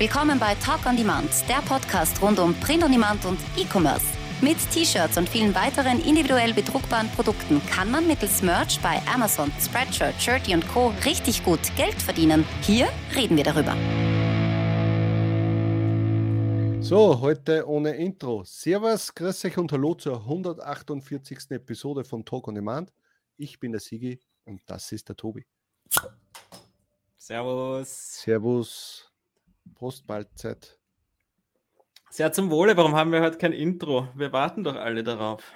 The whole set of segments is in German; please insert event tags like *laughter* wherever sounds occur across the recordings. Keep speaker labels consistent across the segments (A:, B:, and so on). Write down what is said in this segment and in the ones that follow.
A: Willkommen bei Talk on Demand, der Podcast rund um Print on Demand und E-Commerce. Mit T-Shirts und vielen weiteren individuell bedruckbaren Produkten kann man mittels Merch bei Amazon, Spreadshirt, Shirty und Co. richtig gut Geld verdienen. Hier reden wir darüber.
B: So, heute ohne Intro. Servus, grüß euch und hallo zur 148. Episode von Talk on Demand. Ich bin der Sigi und das ist der Tobi.
C: Servus.
B: Servus. Postmahlzeit.
C: Sehr zum Wohle. Warum haben wir heute kein Intro? Wir warten doch alle darauf.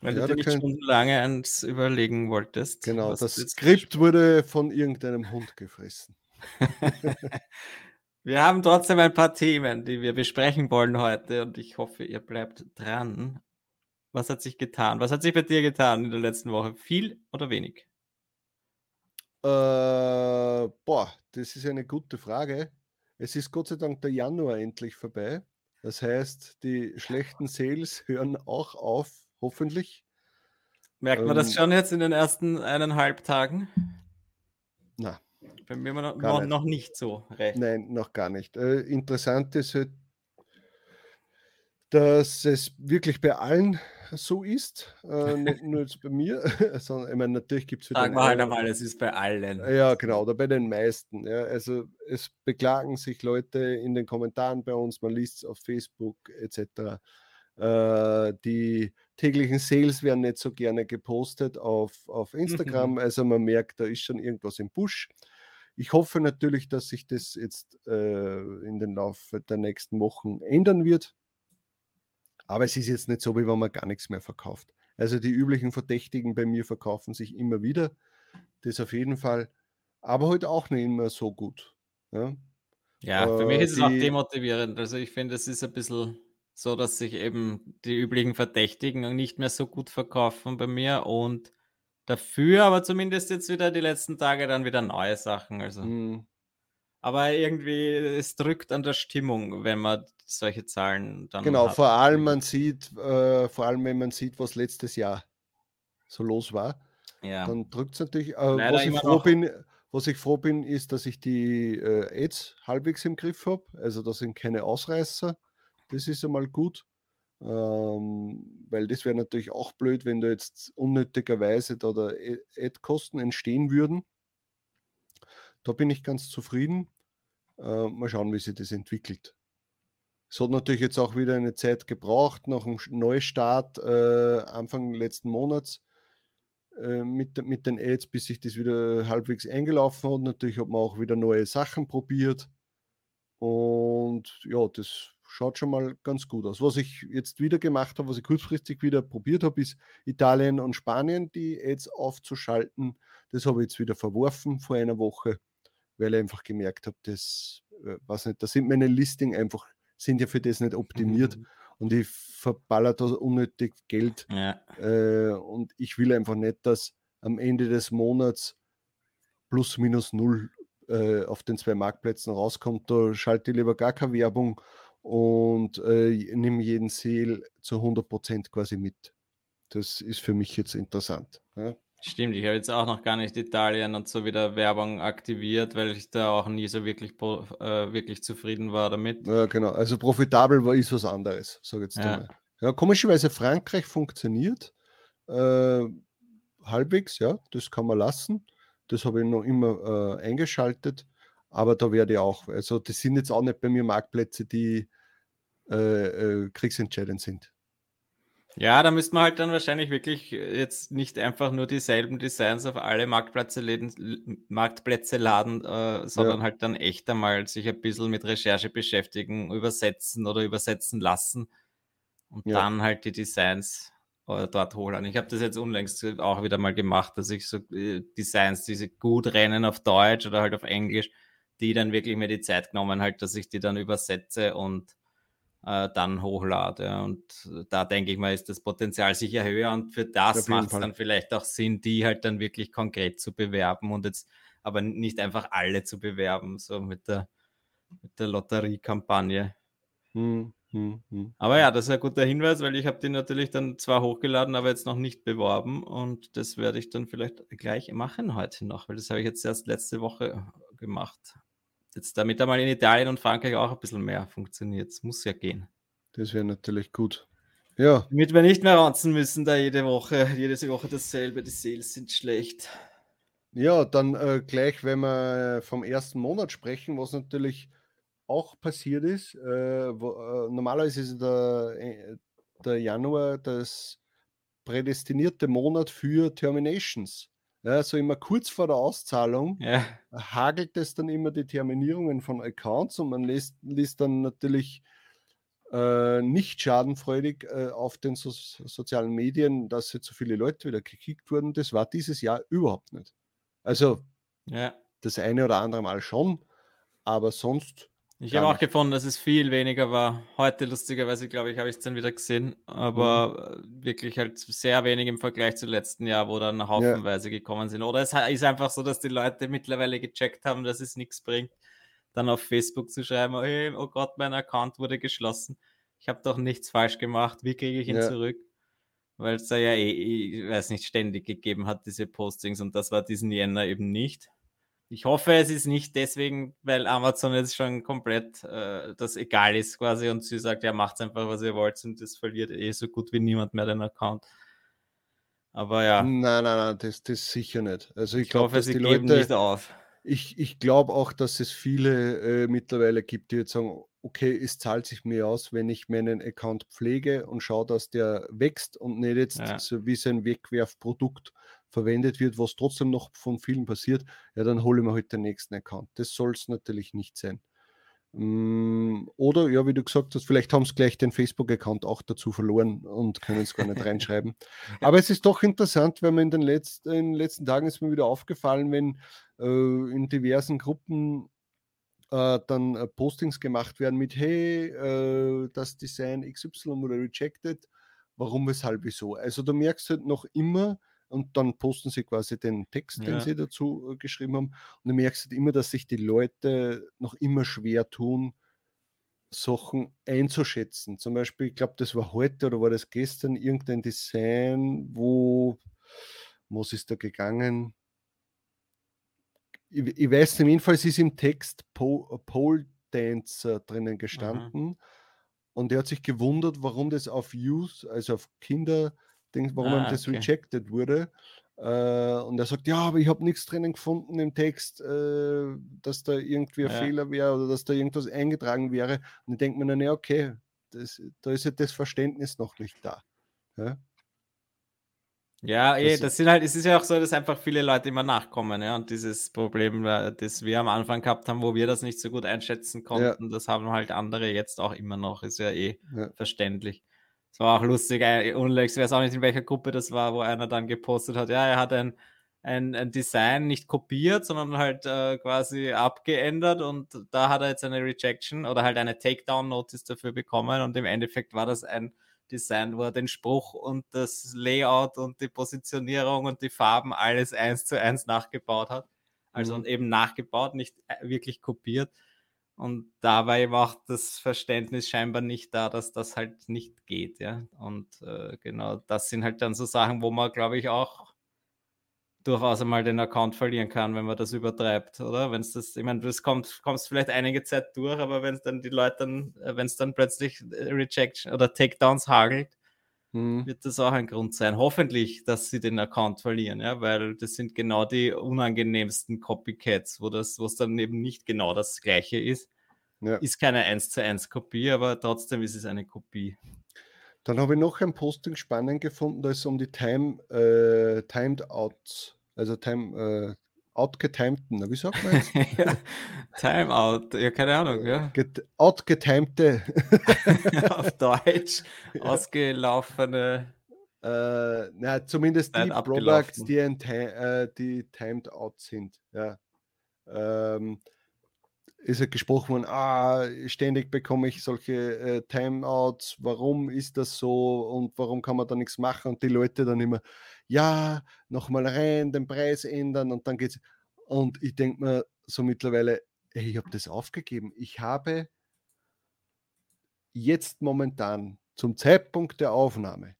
C: Weil ja, du dir nicht können... schon lange ans Überlegen wolltest.
B: Genau, das Skript wurde von irgendeinem Hund gefressen. *laughs*
C: wir haben trotzdem ein paar Themen, die wir besprechen wollen heute und ich hoffe, ihr bleibt dran. Was hat sich getan? Was hat sich bei dir getan in der letzten Woche? Viel oder wenig?
B: Äh, boah, das ist eine gute Frage. Es ist Gott sei Dank der Januar endlich vorbei. Das heißt, die schlechten Sales *laughs* hören auch auf, hoffentlich.
C: Merkt man ähm, das schon jetzt in den ersten eineinhalb Tagen?
B: Na.
C: Bei mir noch, noch, noch, nicht so
B: recht. Nein, noch gar nicht. Äh, interessant ist halt, dass es wirklich bei allen so ist, äh, *laughs* nicht nur jetzt bei mir, *laughs* sondern ich meine, natürlich gibt es
C: Sagen wir halt einmal, es ist bei allen.
B: Ja, genau, oder bei den meisten. Ja. Also es beklagen sich Leute in den Kommentaren bei uns, man liest es auf Facebook etc. Äh, die täglichen Sales werden nicht so gerne gepostet auf, auf Instagram, mhm. *laughs* also man merkt, da ist schon irgendwas im Busch. Ich hoffe natürlich, dass sich das jetzt äh, in den Laufe der nächsten Wochen ändern wird. Aber es ist jetzt nicht so, wie wenn man gar nichts mehr verkauft. Also die üblichen Verdächtigen bei mir verkaufen sich immer wieder. Das auf jeden Fall. Aber heute halt auch nicht immer so gut. Ja,
C: ja für äh, mich ist die, es auch demotivierend. Also ich finde, es ist ein bisschen so, dass sich eben die üblichen Verdächtigen nicht mehr so gut verkaufen bei mir und dafür aber zumindest jetzt wieder die letzten Tage dann wieder neue Sachen. Also. Mhm. Aber irgendwie, es drückt an der Stimmung, wenn man solche Zahlen dann.
B: Genau, hat. vor allem man sieht, äh, vor allem wenn man sieht, was letztes Jahr so los war, ja. dann drückt es natürlich. Äh, was, ich froh bin, was ich froh bin, ist, dass ich die äh, Ads halbwegs im Griff habe. Also da sind keine Ausreißer. Das ist einmal gut. Ähm, weil das wäre natürlich auch blöd, wenn da jetzt unnötigerweise da Ad-Kosten entstehen würden. Da bin ich ganz zufrieden. Äh, mal schauen, wie sich das entwickelt. Es hat natürlich jetzt auch wieder eine Zeit gebraucht, nach dem Neustart äh, Anfang letzten Monats äh, mit, mit den Ads, bis sich das wieder halbwegs eingelaufen hat. Natürlich hat man auch wieder neue Sachen probiert. Und ja, das schaut schon mal ganz gut aus. Was ich jetzt wieder gemacht habe, was ich kurzfristig wieder probiert habe, ist Italien und Spanien die Ads aufzuschalten. Das habe ich jetzt wieder verworfen vor einer Woche weil ich einfach gemerkt habe, dass, äh, was nicht, da sind meine Listing einfach, sind ja für das nicht optimiert mhm. und ich verballer da unnötig Geld ja. äh, und ich will einfach nicht, dass am Ende des Monats plus minus null äh, auf den zwei Marktplätzen rauskommt. Da schalte ich lieber gar keine Werbung und äh, nehme jeden Sale zu 100% quasi mit. Das ist für mich jetzt interessant. Ja?
C: Stimmt, ich habe jetzt auch noch gar nicht Italien und so wieder Werbung aktiviert, weil ich da auch nie so wirklich, äh, wirklich zufrieden war damit.
B: Ja, genau. Also profitabel war ist was anderes, sage jetzt ja. mal. Ja, komischerweise Frankreich funktioniert äh, halbwegs, ja, das kann man lassen. Das habe ich noch immer äh, eingeschaltet, aber da werde ich auch, also das sind jetzt auch nicht bei mir Marktplätze, die äh, äh, kriegsentscheidend sind.
C: Ja, da müsste man halt dann wahrscheinlich wirklich jetzt nicht einfach nur dieselben Designs auf alle Marktplätze, läden, Marktplätze laden, äh, sondern ja. halt dann echt einmal sich ein bisschen mit Recherche beschäftigen, übersetzen oder übersetzen lassen und ja. dann halt die Designs äh, dort holen. Ich habe das jetzt unlängst auch wieder mal gemacht, dass ich so äh, Designs, die gut rennen auf Deutsch oder halt auf Englisch, die dann wirklich mir die Zeit genommen halt, dass ich die dann übersetze und äh, dann hochlade. Und da denke ich mal, ist das Potenzial sicher höher und für das macht es dann vielleicht auch Sinn, die halt dann wirklich konkret zu bewerben und jetzt aber nicht einfach alle zu bewerben, so mit der, mit der Lotteriekampagne. Hm, hm, hm. Aber ja, das ist ein guter Hinweis, weil ich habe die natürlich dann zwar hochgeladen, aber jetzt noch nicht beworben und das werde ich dann vielleicht gleich machen heute noch, weil das habe ich jetzt erst letzte Woche gemacht. Jetzt damit einmal in Italien und Frankreich auch ein bisschen mehr funktioniert. Es muss ja gehen.
B: Das wäre natürlich gut. Ja.
C: Damit wir nicht mehr ranzen müssen, da jede Woche, *laughs* jede Woche dasselbe, die Sales sind schlecht.
B: Ja, dann äh, gleich, wenn wir vom ersten Monat sprechen, was natürlich auch passiert ist. Äh, wo, äh, normalerweise ist der, äh, der Januar das prädestinierte Monat für Terminations. Ja, so immer kurz vor der Auszahlung ja. hagelt es dann immer die Terminierungen von Accounts und man liest, liest dann natürlich äh, nicht schadenfreudig äh, auf den so sozialen Medien, dass jetzt so viele Leute wieder gekickt wurden. Das war dieses Jahr überhaupt nicht. Also ja. das eine oder andere Mal schon, aber sonst
C: ich habe auch gefunden, dass es viel weniger war. Heute, lustigerweise, glaube ich, habe ich es dann wieder gesehen. Aber mhm. wirklich halt sehr wenig im Vergleich zu letzten Jahr, wo dann haufenweise ja. gekommen sind. Oder es ist einfach so, dass die Leute mittlerweile gecheckt haben, dass es nichts bringt, dann auf Facebook zu schreiben, hey, oh Gott, mein Account wurde geschlossen. Ich habe doch nichts falsch gemacht. Wie kriege ich ihn ja. zurück? Weil es da ja eh, ich weiß nicht, ständig gegeben hat, diese Postings. Und das war diesen Jänner eben nicht. Ich hoffe, es ist nicht deswegen, weil Amazon jetzt schon komplett äh, das egal ist quasi und sie sagt, ja, macht einfach, was ihr wollt und das verliert eh so gut wie niemand mehr den Account. Aber ja.
B: Nein, nein, nein, das, das sicher nicht. Also ich, ich glaube, dass sie die geben Leute, nicht auf. Ich, ich glaube auch, dass es viele äh, mittlerweile gibt, die jetzt sagen, okay, es zahlt sich mir aus, wenn ich meinen Account pflege und schaue, dass der wächst und nicht jetzt ja. so wie sein Wegwerfprodukt verwendet wird, was trotzdem noch von vielen passiert, ja, dann hole ich mir halt den nächsten Account. Das soll es natürlich nicht sein. Mm, oder, ja, wie du gesagt hast, vielleicht haben sie gleich den Facebook-Account auch dazu verloren und können es gar nicht reinschreiben. *laughs* Aber es ist doch interessant, wenn man in den, Letz-, in den letzten Tagen ist mir wieder aufgefallen, wenn äh, in diversen Gruppen äh, dann äh, Postings gemacht werden mit, hey, äh, das Design XY oder rejected, warum, weshalb, wieso. Also du merkst halt noch immer, und dann posten sie quasi den Text, ja. den sie dazu äh, geschrieben haben. Und du merkst halt immer, dass sich die Leute noch immer schwer tun, Sachen einzuschätzen. Zum Beispiel, ich glaube, das war heute oder war das gestern irgendein Design, wo, was ist da gegangen? Ich, ich weiß jedenfalls ist im Text Pole Dancer drinnen gestanden. Mhm. Und er hat sich gewundert, warum das auf Youth, also auf Kinder, Ding, warum ah, das okay. rejected wurde. Äh, und er sagt, ja, aber ich habe nichts drinnen gefunden im Text, äh, dass da irgendwie ein ja. Fehler wäre oder dass da irgendwas eingetragen wäre. Und ich denke mir dann, ja, okay, das, da ist ja das Verständnis noch nicht da. Ja,
C: ja eh, das, das sind halt, es ist ja auch so, dass einfach viele Leute immer nachkommen, ja. Und dieses Problem, äh, das wir am Anfang gehabt haben, wo wir das nicht so gut einschätzen konnten, ja. das haben halt andere jetzt auch immer noch, ist ja eh verständlich. Es war auch lustig, äh, unlängst, ich weiß auch nicht, in welcher Gruppe das war, wo einer dann gepostet hat, ja, er hat ein, ein, ein Design nicht kopiert, sondern halt äh, quasi abgeändert und da hat er jetzt eine Rejection oder halt eine Takedown-Notice dafür bekommen und im Endeffekt war das ein Design, wo er den Spruch und das Layout und die Positionierung und die Farben alles eins zu eins nachgebaut hat. Also mhm. und eben nachgebaut, nicht äh, wirklich kopiert. Und dabei war das Verständnis scheinbar nicht da, dass das halt nicht geht, ja. Und äh, genau, das sind halt dann so Sachen, wo man, glaube ich, auch durchaus einmal den Account verlieren kann, wenn man das übertreibt, oder? Wenn es das, ich meine, das kommt, kommst vielleicht einige Zeit durch, aber wenn es dann die Leute dann, äh, wenn es dann plötzlich äh, Rejection oder Takedowns hagelt, hm. wird das auch ein Grund sein. Hoffentlich, dass sie den Account verlieren, ja, weil das sind genau die unangenehmsten Copycats, wo das, wo es dann eben nicht genau das gleiche ist. Ja. Ist keine 1 zu 1 Kopie, aber trotzdem ist es eine Kopie.
B: Dann habe ich noch ein Posting spannend gefunden, da ist um die Time, äh, Timed Outs, also Time, äh, outgetimten, wie sagt man jetzt? *laughs*
C: ja, Timeout, ja, keine Ahnung, ja. *laughs*
B: Get, outgetimte. *laughs*
C: Auf Deutsch, ausgelaufene.
B: Äh, na, zumindest die Products, die, ein, äh, die timed out sind. Ja. Ähm, ist ja gesprochen worden, ah, ständig bekomme ich solche äh, Timeouts, warum ist das so und warum kann man da nichts machen? Und die Leute dann immer, ja, nochmal rein, den Preis ändern und dann geht's. Und ich denke mir so mittlerweile, hey, ich habe das aufgegeben. Ich habe jetzt momentan zum Zeitpunkt der Aufnahme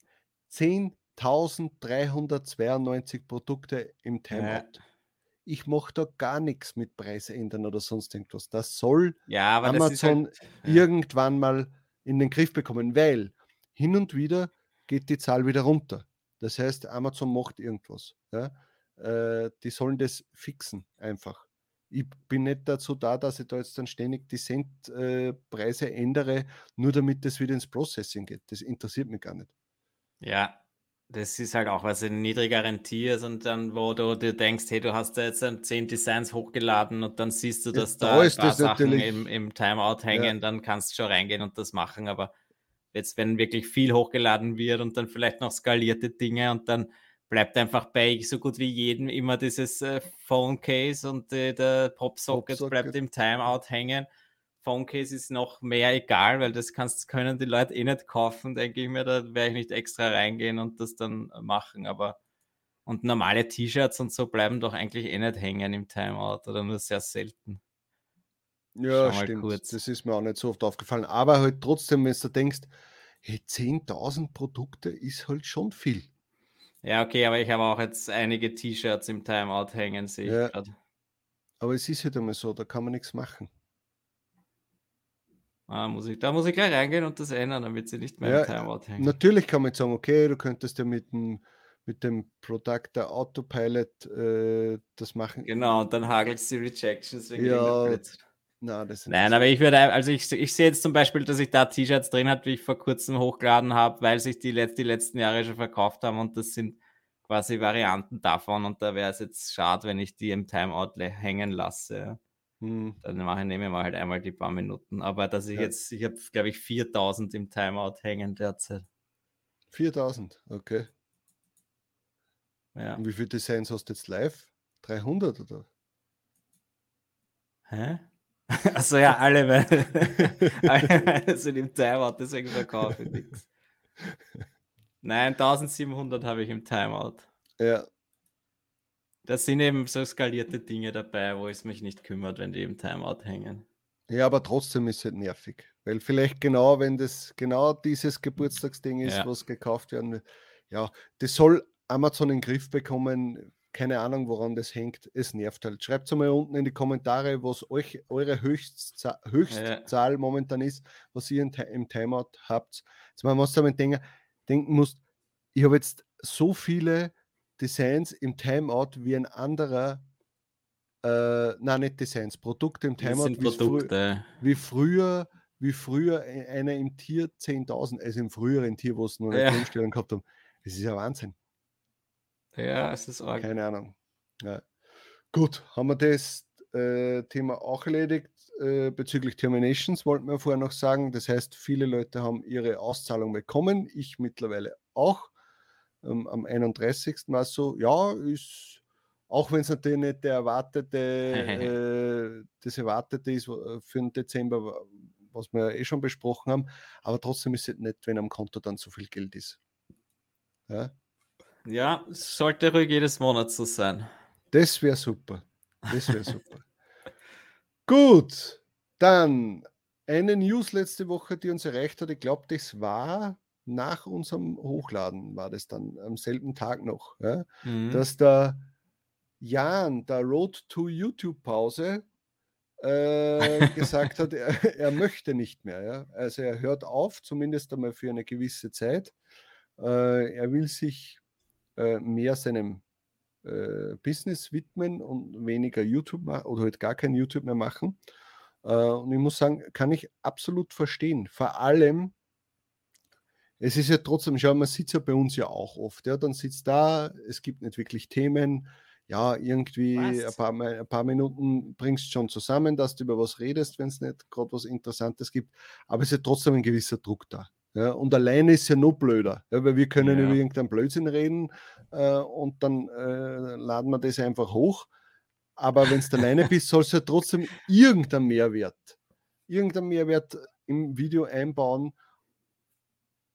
B: 10.392 Produkte im Timeout. Ja ich mache da gar nichts mit Preise ändern oder sonst irgendwas. Das soll
C: ja,
B: Amazon halt, ja. irgendwann mal in den Griff bekommen, weil hin und wieder geht die Zahl wieder runter. Das heißt, Amazon macht irgendwas. Ja? Äh, die sollen das fixen einfach. Ich bin nicht dazu da, dass ich da jetzt dann ständig die Centpreise äh, ändere, nur damit das wieder ins Processing geht. Das interessiert mich gar nicht.
C: Ja, das ist halt auch was in niedrigeren Tiers und dann, wo du dir denkst, hey, du hast da jetzt zehn Designs hochgeladen und dann siehst du, dass ja, da, da ein paar Sachen im, im Timeout hängen, ja. dann kannst du schon reingehen und das machen. Aber jetzt, wenn wirklich viel hochgeladen wird und dann vielleicht noch skalierte Dinge und dann bleibt einfach bei so gut wie jedem immer dieses äh, Phone Case und äh, der Pop-Socket Pop bleibt im Timeout hängen. Phone Case ist noch mehr egal, weil das kannst, können die Leute eh nicht kaufen, denke ich mir, da werde ich nicht extra reingehen und das dann machen, aber und normale T-Shirts und so bleiben doch eigentlich eh nicht hängen im Timeout oder nur sehr selten.
B: Ja, stimmt. Kurz. Das ist mir auch nicht so oft aufgefallen. Aber halt trotzdem, wenn du denkst, hey, 10.000 Produkte ist halt schon viel.
C: Ja, okay, aber ich habe auch jetzt einige T-Shirts im Timeout hängen, sehe ich ja. gerade.
B: Aber es ist halt immer so, da kann man nichts machen.
C: Ah, muss ich, da muss ich gleich reingehen und das ändern, damit sie nicht mehr ja, im Timeout hängen.
B: Natürlich kann man jetzt sagen, okay, du könntest ja mit dem, mit dem Product der Autopilot äh, das machen.
C: Genau, und dann hagelt es die Rejections.
B: Ja,
C: na, Nein, aber ich würde, also ich, ich sehe jetzt zum Beispiel, dass ich da T-Shirts drin habe, wie ich vor kurzem hochgeladen habe, weil sich die, die letzten Jahre schon verkauft haben und das sind quasi Varianten davon und da wäre es jetzt schade, wenn ich die im Timeout hängen lasse. Hm. Dann mache ich, nehme ich mal halt einmal die paar Minuten. Aber dass ich ja. jetzt, ich habe glaube ich 4000 im Timeout hängen derzeit.
B: 4000, okay. Ja. Und wie viele Designs hast du jetzt live? 300 oder?
C: Hä? *laughs* Also ja, alle, *laughs* alle sind im Timeout, deswegen verkaufe ich nichts. Nein, 1700 habe ich im Timeout.
B: Ja.
C: Das sind eben so skalierte Dinge dabei, wo es mich nicht kümmert, wenn die im Timeout hängen.
B: Ja, aber trotzdem ist es halt nervig. Weil vielleicht genau, wenn das genau dieses Geburtstagsding ist, ja. was gekauft werden, ja, das soll Amazon in den Griff bekommen keine Ahnung, woran das hängt. Es nervt halt. Schreibt es mal unten in die Kommentare, was euch eure Höchstzahl, Höchstzahl ja. momentan ist, was ihr im Timeout habt. Jetzt man muss damit denken, denken muss, ich habe jetzt so viele Designs im Timeout wie ein anderer, äh, nein, nicht Designs, Produkte im Timeout wie,
C: Produkte.
B: Frü wie früher, wie früher e-, einer im Tier 10.000, also im früheren Tier, wo es nur eine ja. Umstellung gehabt haben. Das ist ja Wahnsinn.
C: Ja, es ist arg.
B: Keine Ahnung. Ja. Gut, haben wir das äh, Thema auch erledigt. Äh, bezüglich Terminations wollten wir vorher noch sagen. Das heißt, viele Leute haben ihre Auszahlung bekommen. Ich mittlerweile auch. Ähm, am 31. war es so, ja, ist, auch wenn es natürlich nicht der erwartete, *laughs* äh, das erwartete ist äh, für den Dezember, was wir eh schon besprochen haben, aber trotzdem ist es nicht, wenn am Konto dann so viel Geld ist.
C: Ja, ja, sollte ruhig jedes Monat so sein.
B: Das wäre super. Das wäre super. *laughs* Gut, dann eine News letzte Woche, die uns erreicht hat. Ich glaube, das war nach unserem Hochladen, war das dann am selben Tag noch, ja, mhm. dass der Jan, der Road to YouTube-Pause, äh, *laughs* gesagt hat, er, er, möchte nicht mehr. Ja. Also er hört auf, zumindest einmal für eine gewisse Zeit. Äh, er will sich mehr seinem äh, Business widmen und weniger YouTube oder halt gar kein YouTube mehr machen. Äh, und ich muss sagen, kann ich absolut verstehen. Vor allem, es ist ja trotzdem, schau, man sitzt ja bei uns ja auch oft. Ja, dann sitzt da, es gibt nicht wirklich Themen. Ja, irgendwie ein paar, ein paar, Minuten bringst du schon zusammen, dass du über was redest, wenn es nicht gerade was Interessantes gibt. Aber es ist ja trotzdem ein gewisser Druck da. Ja, und alleine ist ja noch blöder, ja, weil wir können ja. über irgendeinen Blödsinn reden äh, und dann äh, laden wir das einfach hoch. Aber wenn du alleine bist, *laughs* sollst du ja trotzdem irgendeinen Mehrwert, irgendeinen Mehrwert im Video einbauen.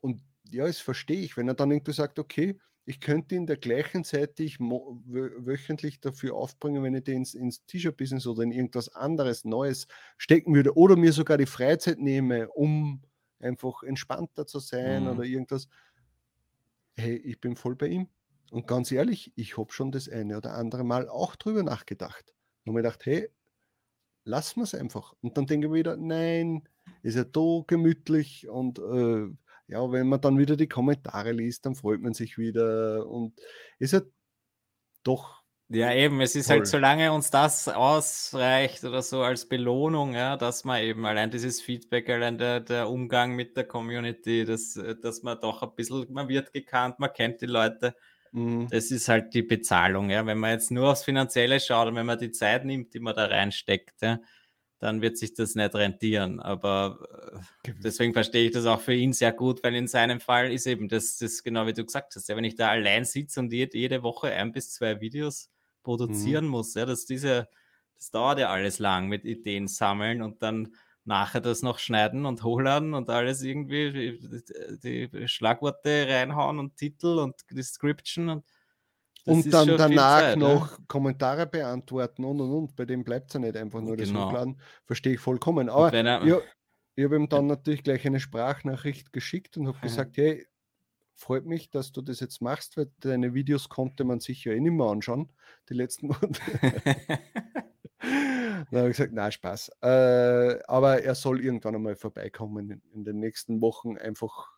B: Und ja, das verstehe ich, wenn er dann irgendwie sagt, okay, ich könnte in der gleichen Zeit, die ich wöchentlich dafür aufbringen, wenn ich den ins, ins T-Shirt-Business oder in irgendwas anderes Neues stecken würde oder mir sogar die Freizeit nehme, um einfach entspannter zu sein mhm. oder irgendwas. Hey, ich bin voll bei ihm. Und ganz ehrlich, ich habe schon das eine oder andere Mal auch drüber nachgedacht. Und mir gedacht, hey, lassen wir es einfach. Und dann denke ich wieder, nein, ist ja da gemütlich und äh, ja, wenn man dann wieder die Kommentare liest, dann freut man sich wieder und ist ja doch.
C: Ja, eben, es ist halt, toll. halt, solange uns das ausreicht oder so als Belohnung, ja, dass man eben allein dieses Feedback, allein der, der Umgang mit der Community, dass, dass man doch ein bisschen, man wird gekannt, man kennt die Leute. Mhm. Das ist halt die Bezahlung, ja. Wenn man jetzt nur aufs Finanzielle schaut und wenn man die Zeit nimmt, die man da reinsteckt, ja, dann wird sich das nicht rentieren. Aber äh, deswegen verstehe ich das auch für ihn sehr gut, weil in seinem Fall ist eben das, das genau wie du gesagt hast, ja, wenn ich da allein sitze und jede Woche ein bis zwei Videos produzieren mhm. muss, ja, dass diese, das dauert ja alles lang mit Ideen sammeln und dann nachher das noch schneiden und hochladen und alles irgendwie die, Schlagworte reinhauen und Titel und Description und
B: und dann danach Zeit, noch ja? Kommentare beantworten und und und. Bei dem bleibt es ja nicht einfach nur genau. das Hochladen. Verstehe ich vollkommen. Aber er, ja, ich habe ihm dann natürlich gleich eine Sprachnachricht geschickt und habe gesagt, hey, freut mich, dass du das jetzt machst, weil deine Videos konnte man sich ja eh nicht mehr anschauen, die letzten *laughs* Monate. *laughs* dann habe ich gesagt, na Spaß. Äh, aber er soll irgendwann einmal vorbeikommen in, in den nächsten Wochen, einfach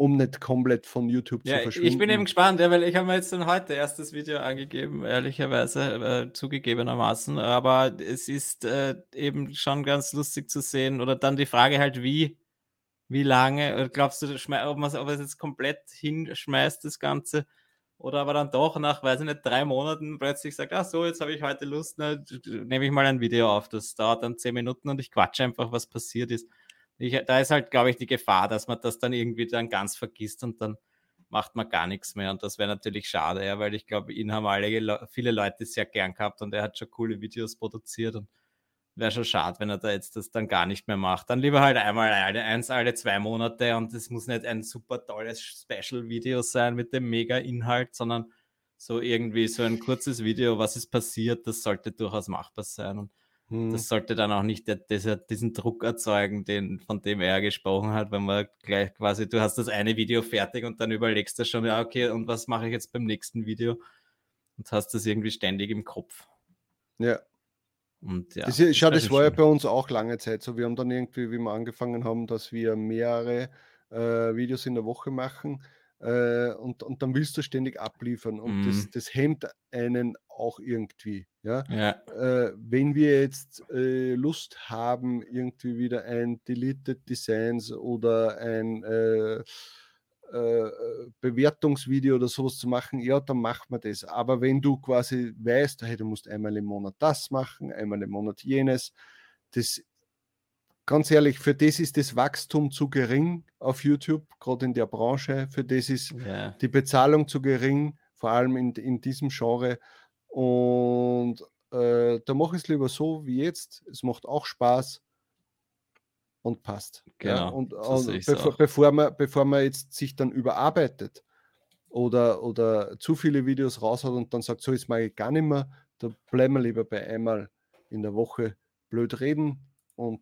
B: um nicht komplett von YouTube
C: ja,
B: zu verschwinden.
C: Ich bin eben gespannt, ja, weil ich habe mir jetzt dann heute erst das Video angegeben, ehrlicherweise äh, zugegebenermaßen. Aber es ist äh, eben schon ganz lustig zu sehen. Oder dann die Frage halt, wie, wie lange, glaubst du, ob man es jetzt komplett hinschmeißt, das Ganze? Oder aber dann doch nach, weiß ich nicht, drei Monaten plötzlich sagt, ach so, jetzt habe ich heute Lust, ne, nehme ich mal ein Video auf. Das dauert dann zehn Minuten und ich quatsche einfach, was passiert ist ich, da ist halt, glaube ich, die Gefahr, dass man das dann irgendwie dann ganz vergisst und dann macht man gar nichts mehr. Und das wäre natürlich schade, ja, weil ich glaube, ihn haben alle viele Leute sehr gern gehabt und er hat schon coole Videos produziert und wäre schon schade, wenn er da jetzt das dann gar nicht mehr macht. Dann lieber halt einmal alle, eins alle zwei Monate und es muss nicht ein super tolles Special-Video sein mit dem Mega-Inhalt, sondern so irgendwie so ein kurzes Video, was ist passiert, das sollte durchaus machbar sein. Und hm. Das sollte dann auch nicht der, dieser, diesen Druck erzeugen, den, von dem er gesprochen hat, wenn man gleich quasi, du hast das eine Video fertig und dann überlegst du schon, ja, okay, und was mache ich jetzt beim nächsten Video? Und hast das irgendwie ständig im Kopf.
B: Ja. Und ja. Das, ist, schau, das war ja bei uns auch lange Zeit so. Wir haben dann irgendwie, wie wir angefangen haben, dass wir mehrere äh, Videos in der Woche machen äh, und, und dann willst du ständig abliefern und mm. das, mhm. das hemmt einen auch irgendwie. Ja? ja. Äh, wenn wir jetzt äh, Lust haben, irgendwie wieder ein Deleted Designs oder ein äh, Bewertungsvideo oder sowas zu machen, ja, dann macht man das. Aber wenn du quasi weißt, hey, du musst einmal im Monat das machen, einmal im Monat jenes, das ganz ehrlich, für das ist das Wachstum zu gering auf YouTube, gerade in der Branche. Für das ist yeah. die Bezahlung zu gering, vor allem in, in diesem Genre. Und äh, da mache ich es lieber so wie jetzt. Es macht auch Spaß und passt. Genau, ja? Und, und bevor, bevor, man, bevor man jetzt sich dann überarbeitet oder, oder zu viele Videos raus hat und dann sagt, so, jetzt mag ich gar nicht mehr, da bleiben wir lieber bei einmal in der Woche blöd reden und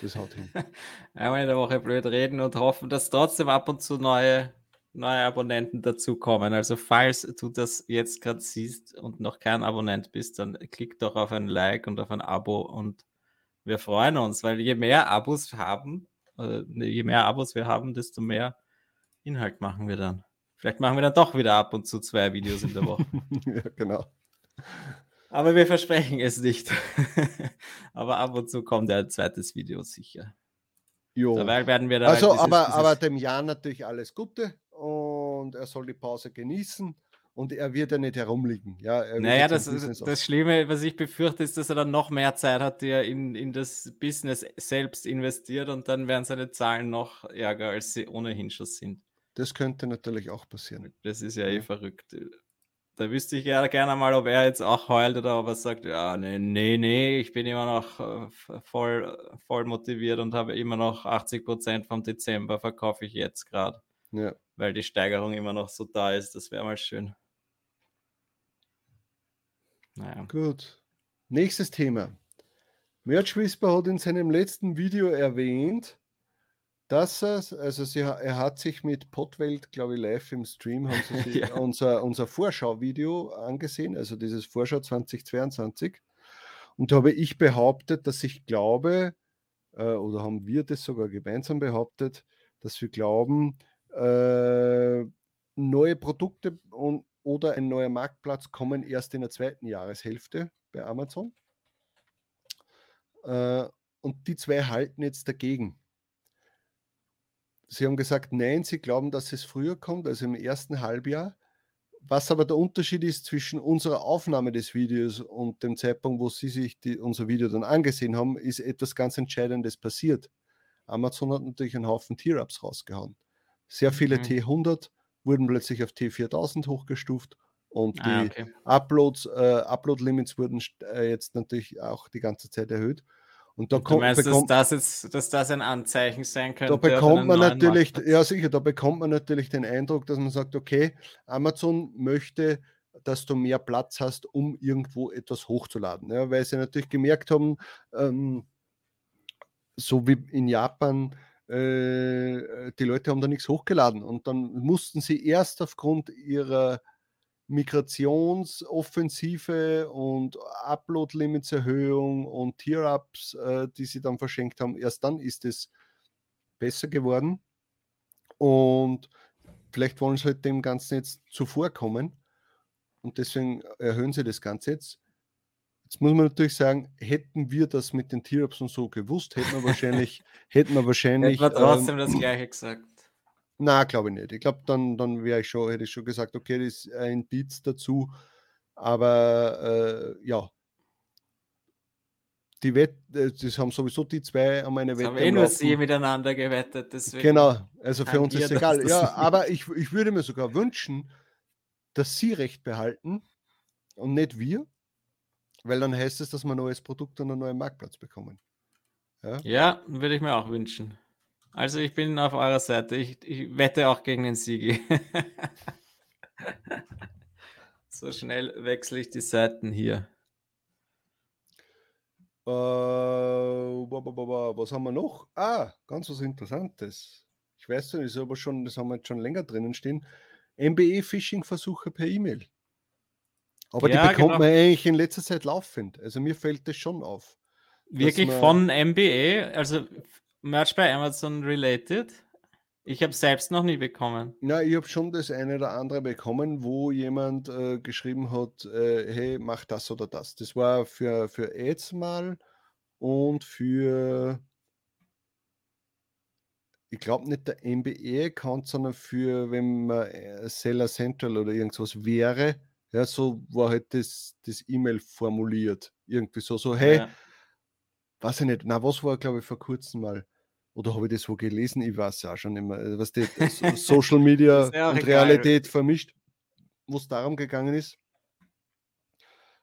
B: das haut hin. *laughs*
C: Einmal in der Woche blöd reden und hoffen, dass trotzdem ab und zu neue, neue Abonnenten dazukommen. Also falls du das jetzt gerade siehst und noch kein Abonnent bist, dann klick doch auf ein Like und auf ein Abo und wir freuen uns, weil je mehr Abos wir haben, äh, je mehr Abos wir haben, desto mehr Inhalt machen wir dann. Vielleicht machen wir dann doch wieder ab und zu zwei Videos in der Woche. *laughs*
B: ja, genau.
C: Aber wir versprechen es nicht. *laughs* aber ab und zu kommt ein zweites Video sicher.
B: Jo. Dabei werden wir da also, halt dieses, aber, dieses aber dem Jan natürlich alles Gute und er soll die Pause genießen und er wird ja nicht herumliegen. Ja,
C: naja, das, das Schlimme, was ich befürchte, ist, dass er dann noch mehr Zeit hat, die er in, in das Business selbst investiert und dann werden seine Zahlen noch ärger, als sie ohnehin schon sind.
B: Das könnte natürlich auch passieren.
C: Das ist ja eh verrückt. Da wüsste ich ja gerne mal, ob er jetzt auch heult oder ob er sagt, ja, nee, nee, nee, ich bin immer noch äh, voll, voll motiviert und habe immer noch 80 Prozent vom Dezember verkaufe ich jetzt gerade. Ja. Weil die Steigerung immer noch so da ist. Das wäre mal schön.
B: Naja. Gut. Nächstes Thema. Merch Whisper hat in seinem letzten Video erwähnt, dass er, also sie, er hat sich mit Potwelt, glaube ich, live im Stream, haben sie *laughs* sich ja. unser, unser Vorschau-Video angesehen, also dieses Vorschau 2022. Und da habe ich behauptet, dass ich glaube, äh, oder haben wir das sogar gemeinsam behauptet, dass wir glauben, äh, neue Produkte und, oder ein neuer Marktplatz kommen erst in der zweiten Jahreshälfte bei Amazon. Äh, und die zwei halten jetzt dagegen. Sie haben gesagt, nein, Sie glauben, dass es früher kommt, also im ersten Halbjahr. Was aber der Unterschied ist zwischen unserer Aufnahme des Videos und dem Zeitpunkt, wo Sie sich die, unser Video dann angesehen haben, ist etwas ganz Entscheidendes passiert. Amazon hat natürlich einen Haufen Tier-Ups rausgehauen. Sehr viele mhm. T100 wurden plötzlich auf T4000 hochgestuft und ah, die okay. Uploads, äh, Upload-Limits wurden äh, jetzt natürlich auch die ganze Zeit erhöht. Und da
C: und kommt, meinst, bekommt, dass, das jetzt, dass das ein Anzeichen sein könnte?
B: Da bekommt man natürlich, Markt. ja sicher, da bekommt man natürlich den Eindruck, dass man sagt, okay, Amazon möchte, dass du mehr Platz hast, um irgendwo etwas hochzuladen. Ja, weil sie natürlich gemerkt haben, ähm, so wie in Japan, äh, die Leute haben da nichts hochgeladen und dann mussten sie erst aufgrund ihrer Migrationsoffensive und Upload-Limits-Erhöhung und Tier-Ups, äh, die sie dann verschenkt haben, erst dann ist es besser geworden. Und vielleicht wollen sie halt dem Ganzen jetzt zuvorkommen und deswegen erhöhen sie das Ganze jetzt. Jetzt muss man natürlich sagen, hätten wir das mit den Tier-Ups und so gewusst, hätten wir wahrscheinlich, hätten wir wahrscheinlich. *laughs* Hätten
C: wir trotzdem ähm, das gleiche gesagt.
B: Na, glaube ich nicht. Ich glaube, dann, dann wäre ich schon, hätte ich schon gesagt, okay, das ist ein Beats dazu. Aber äh, ja, die Wett, äh, das haben sowieso die zwei an meine
C: Wette. Haben eh nur sie miteinander gewettet.
B: Deswegen genau, also für uns ist es egal. Ja, aber ich, ich würde mir sogar wünschen, dass sie Recht behalten und nicht wir, weil dann heißt es, dass wir ein neues Produkt und einen neuen Marktplatz bekommen.
C: Ja, ja würde ich mir auch wünschen. Also ich bin auf eurer Seite. Ich, ich wette auch gegen den Sigi. *laughs* so schnell wechsle ich die Seiten hier.
B: Äh, was haben wir noch? Ah, ganz was Interessantes. Ich weiß nicht, ist aber schon, das haben wir jetzt schon länger drinnen stehen. MBE-Phishing-Versuche per E-Mail. Aber ja, die bekommt genau. man eigentlich in letzter Zeit laufend. Also mir fällt das schon auf.
C: Wirklich von MBE? Also Merch bei Amazon related? Ich habe selbst noch nie bekommen.
B: Na, ich habe schon das eine oder andere bekommen, wo jemand äh, geschrieben hat, äh, hey, mach das oder das. Das war für, für Ads mal und für, ich glaube nicht der MBE-Account, sondern für, wenn man äh, Seller Central oder irgendwas wäre. Ja, so war halt das, das E-Mail formuliert. Irgendwie so, so, hey, ja weiß ich nicht, na, was war, glaube ich, vor kurzem mal, oder habe ich das wo gelesen? Ich weiß *laughs* ja auch schon immer, äh, was die Social Media und egal. Realität vermischt, wo es darum gegangen ist.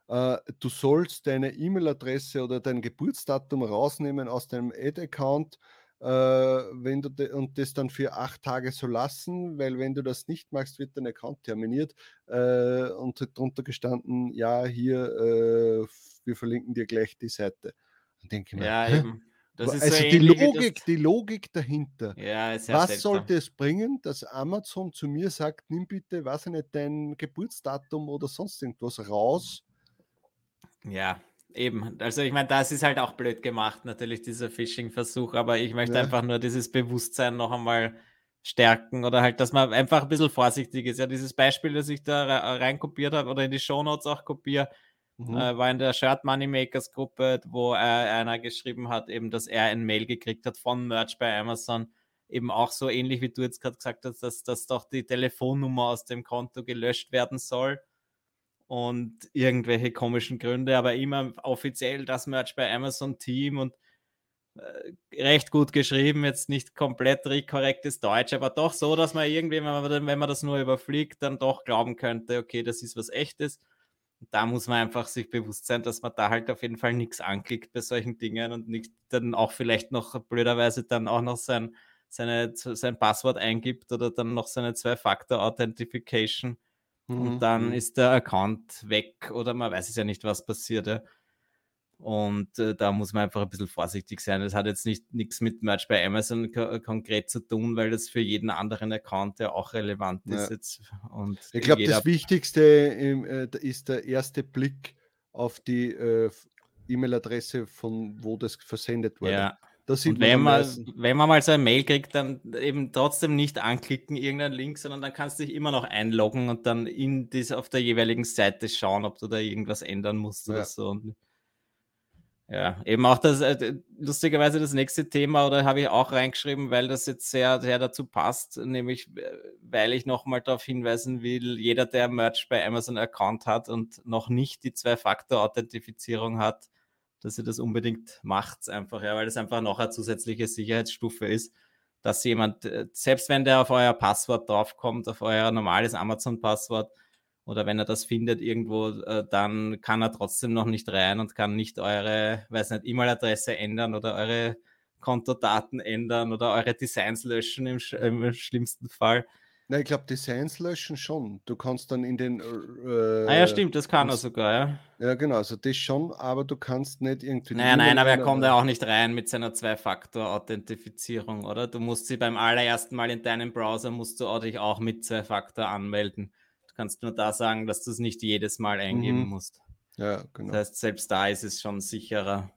B: Uh, du sollst deine E-Mail-Adresse oder dein Geburtsdatum rausnehmen aus deinem Ad-Account wenn du und das dann für acht Tage so lassen, weil wenn du das nicht machst, wird dein Account terminiert uh, und drunter gestanden, ja, hier, wir verlinken dir gleich die Seite. Dann denke ich mir, ja, eben. Das also so die, Logik, die Logik dahinter.
C: Ja,
B: was seltsam. sollte es bringen, dass Amazon zu mir sagt, nimm bitte, weiß ich nicht, dein Geburtsdatum oder sonst irgendwas raus?
C: Ja, eben. Also ich meine, das ist halt auch blöd gemacht, natürlich dieser Phishing-Versuch, aber ich möchte ja. einfach nur dieses Bewusstsein noch einmal stärken oder halt, dass man einfach ein bisschen vorsichtig ist. Ja, dieses Beispiel, das ich da reinkopiert habe oder in die Shownotes auch kopiere, Mhm. Äh, war in der Shirt Moneymakers Gruppe, wo äh, einer geschrieben hat, eben, dass er ein Mail gekriegt hat von Merch bei Amazon, eben auch so ähnlich wie du jetzt gerade gesagt hast, dass, dass doch die Telefonnummer aus dem Konto gelöscht werden soll und irgendwelche komischen Gründe, aber immer offiziell das Merch bei Amazon Team und äh, recht gut geschrieben, jetzt nicht komplett korrektes Deutsch, aber doch so, dass man irgendwie, wenn man, wenn man das nur überfliegt, dann doch glauben könnte, okay, das ist was echtes. Da muss man einfach sich bewusst sein, dass man da halt auf jeden Fall nichts anklickt bei solchen Dingen und nicht dann auch vielleicht noch blöderweise dann auch noch sein, seine, sein Passwort eingibt oder dann noch seine Zwei-Faktor-Authentification mhm. und dann mhm. ist der Account weg oder man weiß es ja nicht, was passiert. Ja. Und äh, da muss man einfach ein bisschen vorsichtig sein. Das hat jetzt nicht nichts mit Merch bei Amazon konkret zu tun, weil das für jeden anderen Account ja auch relevant ist. Ja. Jetzt. Und
B: ich glaube, das Wichtigste äh, ist der erste Blick auf die äh, E-Mail-Adresse, von wo das versendet wurde. Ja.
C: Das und wenn man, wenn man mal so eine Mail kriegt, dann eben trotzdem nicht anklicken, irgendeinen Link, sondern dann kannst du dich immer noch einloggen und dann in das auf der jeweiligen Seite schauen, ob du da irgendwas ändern musst ja. oder so. Und ja, eben auch das, äh, lustigerweise das nächste Thema, oder habe ich auch reingeschrieben, weil das jetzt sehr, sehr dazu passt, nämlich äh, weil ich nochmal darauf hinweisen will, jeder, der Merch bei Amazon Account hat und noch nicht die Zwei-Faktor-Authentifizierung hat, dass ihr das unbedingt macht, einfach, ja, weil das einfach noch eine zusätzliche Sicherheitsstufe ist, dass jemand, äh, selbst wenn der auf euer Passwort draufkommt, auf euer normales Amazon-Passwort, oder wenn er das findet irgendwo, äh, dann kann er trotzdem noch nicht rein und kann nicht eure, weiß nicht, E-Mail-Adresse ändern oder eure Kontodaten ändern oder eure Designs löschen im, im schlimmsten Fall.
B: Nein, ich glaube, Designs löschen schon. Du kannst dann in den.
C: Äh, ah ja, stimmt, das kann er sogar, ja.
B: Ja, genau, also das schon, aber du kannst nicht irgendwie.
C: Nein, nein, aber er kommt ja auch nicht rein mit seiner Zwei-Faktor-Authentifizierung, oder? Du musst sie beim allerersten Mal in deinem Browser, musst du dich auch mit Zwei-Faktor anmelden. Du kannst nur da sagen, dass du es nicht jedes Mal eingeben mhm. musst.
B: Ja, genau.
C: Das heißt, selbst da ist es schon sicherer.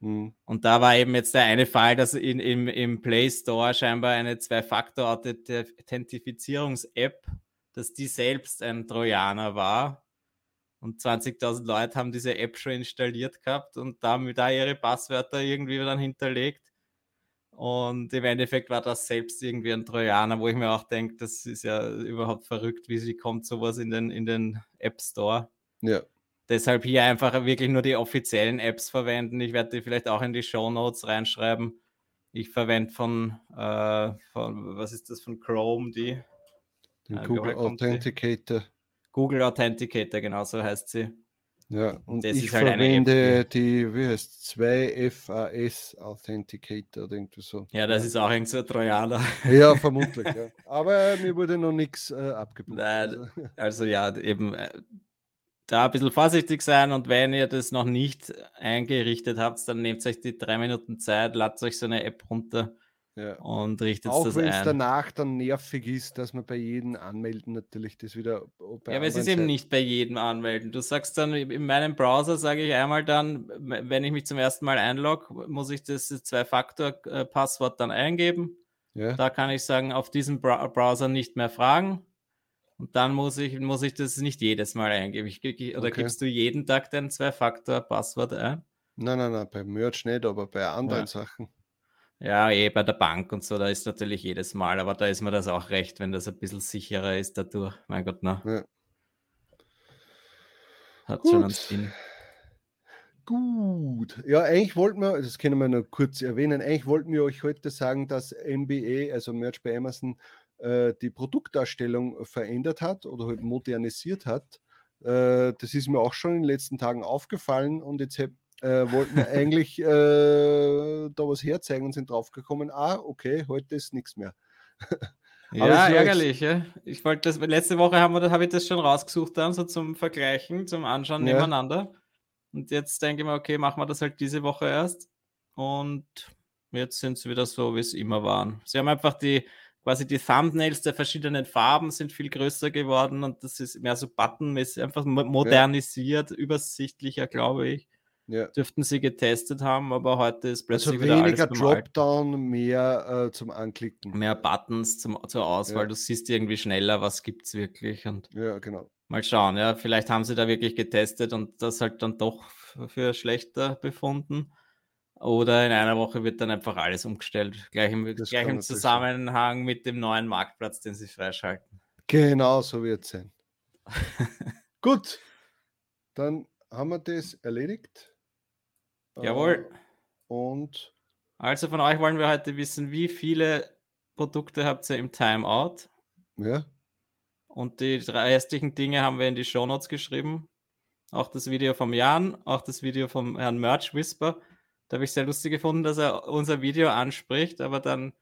C: Mhm. Und da war eben jetzt der eine Fall, dass in, im, im Play Store scheinbar eine Zwei-Faktor-Authentifizierungs-App, dass die selbst ein Trojaner war. Und 20.000 Leute haben diese App schon installiert gehabt und damit da ihre Passwörter irgendwie dann hinterlegt. Und im Endeffekt war das selbst irgendwie ein Trojaner, wo ich mir auch denke, das ist ja überhaupt verrückt, wie sie kommt sowas in den, in den App Store.
B: Ja.
C: Deshalb hier einfach wirklich nur die offiziellen Apps verwenden. Ich werde die vielleicht auch in die Show Notes reinschreiben. Ich verwende von, äh, von, was ist das, von Chrome, die?
B: Äh, Google Authenticator.
C: Google Authenticator, genau so heißt sie.
B: Ja, und das ich halt verwende die, wie heißt 2FAS Authenticator oder irgendwie so.
C: Ja, das ist auch irgend so ein Trojaner. *laughs*
B: Ja, vermutlich, ja. Aber mir wurde noch nichts äh, abgebucht.
C: Nein, also. also ja, eben äh, da ein bisschen vorsichtig sein und wenn ihr das noch nicht eingerichtet habt, dann nehmt euch die drei Minuten Zeit, ladet euch so eine App runter ja. und richtet das ein.
B: Auch wenn es danach dann nervig ist, dass man bei jedem anmelden natürlich das wieder.
C: ja, aber es ist eben nicht bei jedem anmelden. Du sagst dann, in meinem Browser sage ich einmal dann, wenn ich mich zum ersten Mal einlogge, muss ich das Zwei-Faktor-Passwort dann eingeben. Ja. Da kann ich sagen, auf diesem Browser nicht mehr fragen und dann muss ich, muss ich das nicht jedes Mal eingeben. Ich, oder okay. gibst du jeden Tag dein Zwei-Faktor-Passwort ein?
B: Nein, nein, nein, beim Merch nicht, aber bei anderen ja. Sachen.
C: Ja, eh bei der Bank und so, da ist natürlich jedes Mal, aber da ist mir das auch recht, wenn das ein bisschen sicherer ist dadurch. Mein Gott, na. Ja. Hat Gut. schon einen Sinn.
B: Gut. Ja, eigentlich wollten wir, das können wir noch kurz erwähnen, eigentlich wollten wir euch heute sagen, dass MBA, also Merch bei Amazon, äh, die Produktdarstellung verändert hat oder halt modernisiert hat. Äh, das ist mir auch schon in den letzten Tagen aufgefallen und jetzt äh, wollten wir *laughs* eigentlich äh, da was herzeigen und sind draufgekommen, ah, okay, heute ist nichts mehr. *laughs*
C: ja, ärgerlich. Ja. Ich wollte das, letzte Woche haben wir, habe ich das schon rausgesucht dann, so zum Vergleichen, zum Anschauen ja. nebeneinander. Und jetzt denke ich mir, okay, machen wir das halt diese Woche erst. Und jetzt sind sie wieder so, wie es immer waren. Sie haben einfach die quasi die Thumbnails der verschiedenen Farben sind viel größer geworden und das ist mehr so buttonmäßig, einfach modernisiert, ja. übersichtlicher, glaube ich. Ja. Dürften sie getestet haben, aber heute ist plötzlich also wieder
B: weniger Dropdown, mehr äh, zum Anklicken.
C: Mehr Buttons zum, zur Auswahl. Ja. Du siehst irgendwie schneller, was gibt es wirklich. Und
B: ja, genau.
C: Mal schauen, ja. Vielleicht haben sie da wirklich getestet und das halt dann doch für schlechter befunden. Oder in einer Woche wird dann einfach alles umgestellt. Gleich im, gleich im Zusammenhang sein. mit dem neuen Marktplatz, den sie freischalten.
B: Genau, so wird es sein. *laughs* Gut, dann haben wir das erledigt.
C: Jawohl.
B: Äh, und
C: also von euch wollen wir heute wissen, wie viele Produkte habt ihr im Timeout?
B: Ja.
C: Und die drei restlichen Dinge haben wir in die Shownotes geschrieben. Auch das Video vom Jan, auch das Video vom Herrn Merch Whisper. Da habe ich sehr lustig gefunden, dass er unser Video anspricht, aber dann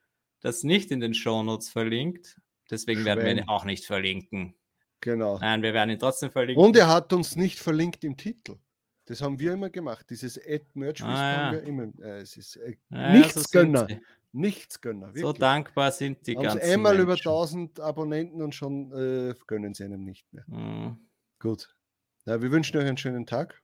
C: das nicht in den Shownotes verlinkt. Deswegen Schwein. werden wir ihn auch nicht verlinken.
B: Genau.
C: Nein, wir werden ihn trotzdem verlinken.
B: Und er hat uns nicht verlinkt im Titel. Das haben wir immer gemacht. Dieses Ad Merch ah, ja. immer. Äh, es ist äh, ja, nichts ja, so Gönner. Nichts Gönner.
C: Wirklich. So dankbar sind die
B: ganzen einmal Menschen. über 1000 Abonnenten und schon äh, gönnen sie einem nicht mehr. Mhm. Gut. Na, wir wünschen euch einen schönen Tag